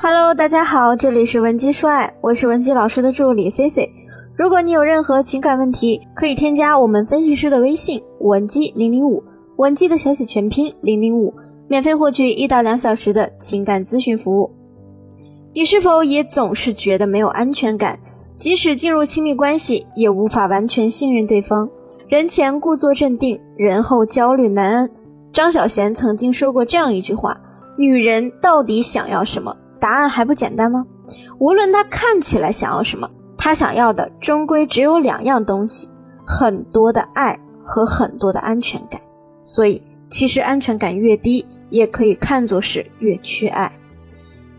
Hello，大家好，这里是文姬说爱，我是文姬老师的助理 C C。如果你有任何情感问题，可以添加我们分析师的微信文姬零零五，文姬的小写全拼零零五，免费获取一到两小时的情感咨询服务。你是否也总是觉得没有安全感？即使进入亲密关系，也无法完全信任对方，人前故作镇定，人后焦虑难安。张小娴曾经说过这样一句话：女人到底想要什么？答案还不简单吗？无论他看起来想要什么，他想要的终归只有两样东西：很多的爱和很多的安全感。所以，其实安全感越低，也可以看作是越缺爱。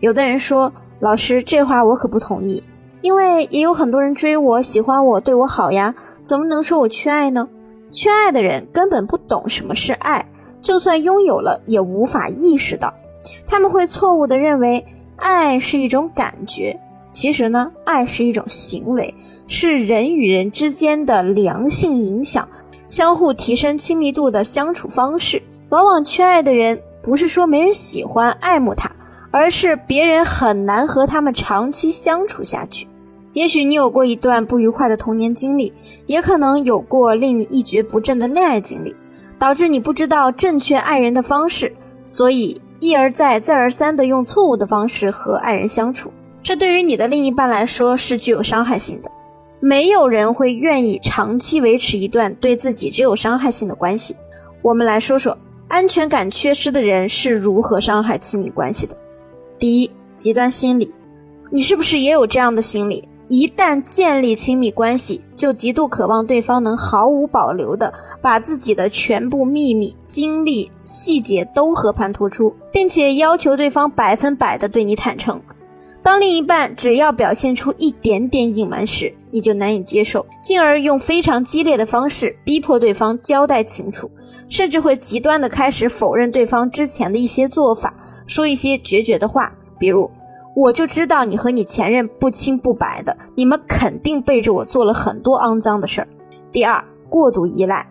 有的人说：“老师，这话我可不同意，因为也有很多人追我、喜欢我、对我好呀，怎么能说我缺爱呢？缺爱的人根本不懂什么是爱，就算拥有了，也无法意识到。他们会错误地认为。”爱是一种感觉，其实呢，爱是一种行为，是人与人之间的良性影响，相互提升亲密度的相处方式。往往缺爱的人，不是说没人喜欢爱慕他，而是别人很难和他们长期相处下去。也许你有过一段不愉快的童年经历，也可能有过令你一蹶不振的恋爱经历，导致你不知道正确爱人的方式，所以。一而再、再而三地用错误的方式和爱人相处，这对于你的另一半来说是具有伤害性的。没有人会愿意长期维持一段对自己只有伤害性的关系。我们来说说安全感缺失的人是如何伤害亲密关系的。第一，极端心理，你是不是也有这样的心理？一旦建立亲密关系，就极度渴望对方能毫无保留的把自己的全部秘密、经历、细节都和盘托出，并且要求对方百分百的对你坦诚。当另一半只要表现出一点点隐瞒时，你就难以接受，进而用非常激烈的方式逼迫对方交代清楚，甚至会极端的开始否认对方之前的一些做法，说一些决绝的话，比如。我就知道你和你前任不清不白的，你们肯定背着我做了很多肮脏的事儿。第二，过度依赖。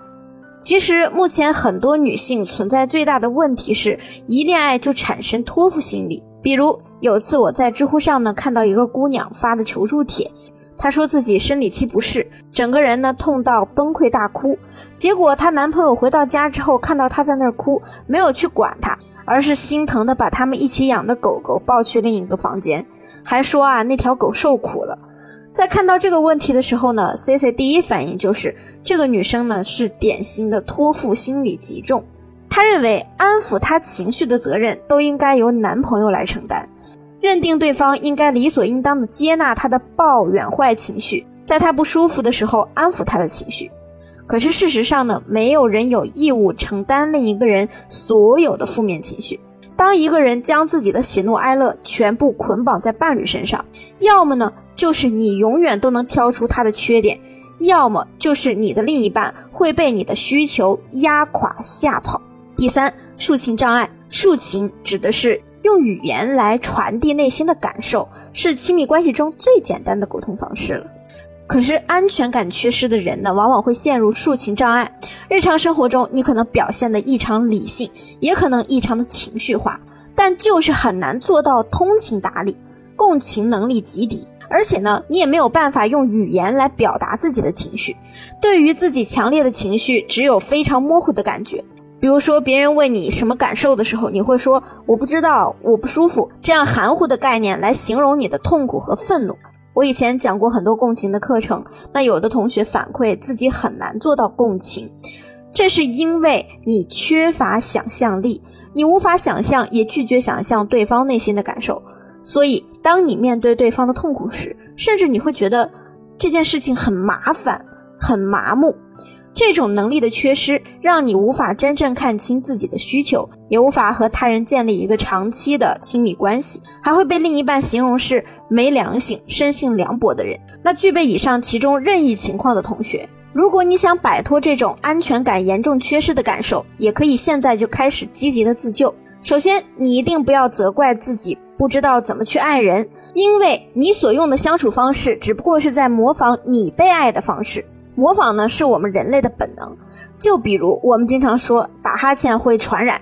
其实目前很多女性存在最大的问题是，一恋爱就产生托付心理。比如有次我在知乎上呢看到一个姑娘发的求助帖，她说自己生理期不适，整个人呢痛到崩溃大哭。结果她男朋友回到家之后，看到她在那儿哭，没有去管她。而是心疼的把他们一起养的狗狗抱去另一个房间，还说啊那条狗受苦了。在看到这个问题的时候呢，C C 第一反应就是这个女生呢是典型的托付心理极重。她认为安抚她情绪的责任都应该由男朋友来承担，认定对方应该理所应当的接纳他的抱怨坏情绪，在他不舒服的时候安抚他的情绪。可是事实上呢，没有人有义务承担另一个人所有的负面情绪。当一个人将自己的喜怒哀乐全部捆绑在伴侣身上，要么呢，就是你永远都能挑出他的缺点，要么就是你的另一半会被你的需求压垮吓跑。第三，抒情障碍。抒情指的是用语言来传递内心的感受，是亲密关系中最简单的沟通方式了。可是安全感缺失的人呢，往往会陷入抒情障碍。日常生活中，你可能表现的异常理性，也可能异常的情绪化，但就是很难做到通情达理，共情能力极低。而且呢，你也没有办法用语言来表达自己的情绪。对于自己强烈的情绪，只有非常模糊的感觉。比如说，别人问你什么感受的时候，你会说我不知道，我不舒服，这样含糊的概念来形容你的痛苦和愤怒。我以前讲过很多共情的课程，那有的同学反馈自己很难做到共情，这是因为你缺乏想象力，你无法想象，也拒绝想象对方内心的感受，所以当你面对对方的痛苦时，甚至你会觉得这件事情很麻烦，很麻木。这种能力的缺失，让你无法真正看清自己的需求，也无法和他人建立一个长期的亲密关系，还会被另一半形容是没良心、生性凉薄的人。那具备以上其中任意情况的同学，如果你想摆脱这种安全感严重缺失的感受，也可以现在就开始积极的自救。首先，你一定不要责怪自己不知道怎么去爱人，因为你所用的相处方式只不过是在模仿你被爱的方式。模仿呢是我们人类的本能，就比如我们经常说打哈欠会传染，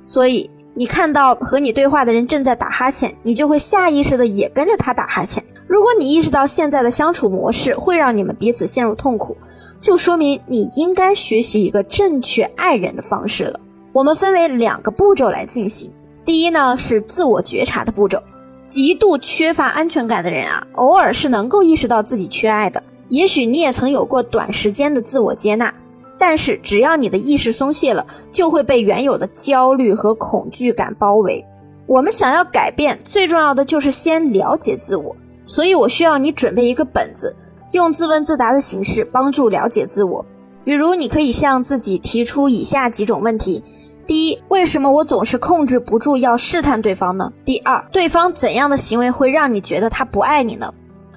所以你看到和你对话的人正在打哈欠，你就会下意识的也跟着他打哈欠。如果你意识到现在的相处模式会让你们彼此陷入痛苦，就说明你应该学习一个正确爱人的方式了。我们分为两个步骤来进行。第一呢是自我觉察的步骤。极度缺乏安全感的人啊，偶尔是能够意识到自己缺爱的。也许你也曾有过短时间的自我接纳。但是，只要你的意识松懈了，就会被原有的焦虑和恐惧感包围。我们想要改变，最重要的就是先了解自我。所以我需要你准备一个本子，用自问自答的形式帮助了解自我。比如，你可以向自己提出以下几种问题：第一，为什么我总是控制不住要试探对方呢？第二，对方怎样的行为会让你觉得他不爱你呢？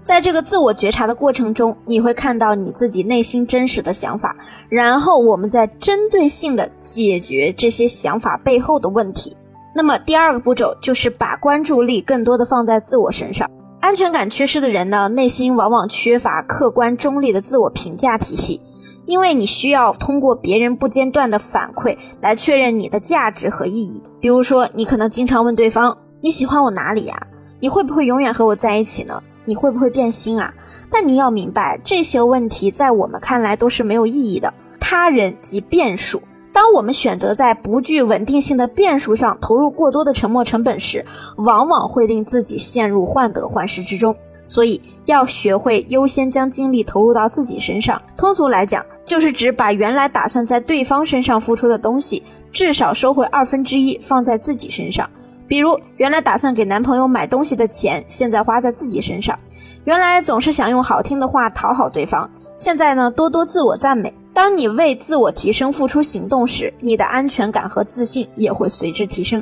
在这个自我觉察的过程中，你会看到你自己内心真实的想法，然后我们再针对性的解决这些想法背后的问题。那么第二个步骤就是把关注力更多的放在自我身上。安全感缺失的人呢，内心往往缺乏客观中立的自我评价体系，因为你需要通过别人不间断的反馈来确认你的价值和意义。比如说，你可能经常问对方：“你喜欢我哪里呀？你会不会永远和我在一起呢？”你会不会变心啊？但你要明白，这些问题在我们看来都是没有意义的。他人即变数。当我们选择在不具稳定性的变数上投入过多的沉没成本时，往往会令自己陷入患得患失之中。所以，要学会优先将精力投入到自己身上。通俗来讲，就是指把原来打算在对方身上付出的东西，至少收回二分之一，放在自己身上。比如，原来打算给男朋友买东西的钱，现在花在自己身上；原来总是想用好听的话讨好对方，现在呢，多多自我赞美。当你为自我提升付出行动时，你的安全感和自信也会随之提升，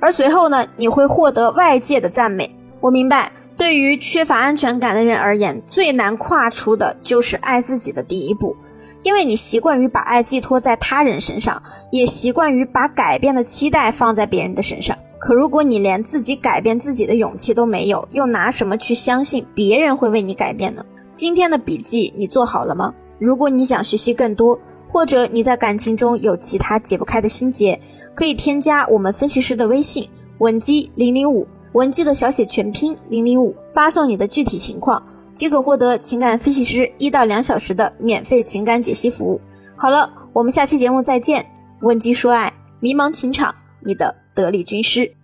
而随后呢，你会获得外界的赞美。我明白，对于缺乏安全感的人而言，最难跨出的就是爱自己的第一步，因为你习惯于把爱寄托在他人身上，也习惯于把改变的期待放在别人的身上。可如果你连自己改变自己的勇气都没有，又拿什么去相信别人会为你改变呢？今天的笔记你做好了吗？如果你想学习更多，或者你在感情中有其他解不开的心结，可以添加我们分析师的微信文姬零零五，文姬的小写全拼零零五，发送你的具体情况，即可获得情感分析师一到两小时的免费情感解析服务。好了，我们下期节目再见。文姬说爱，迷茫情场，你的。得力军师。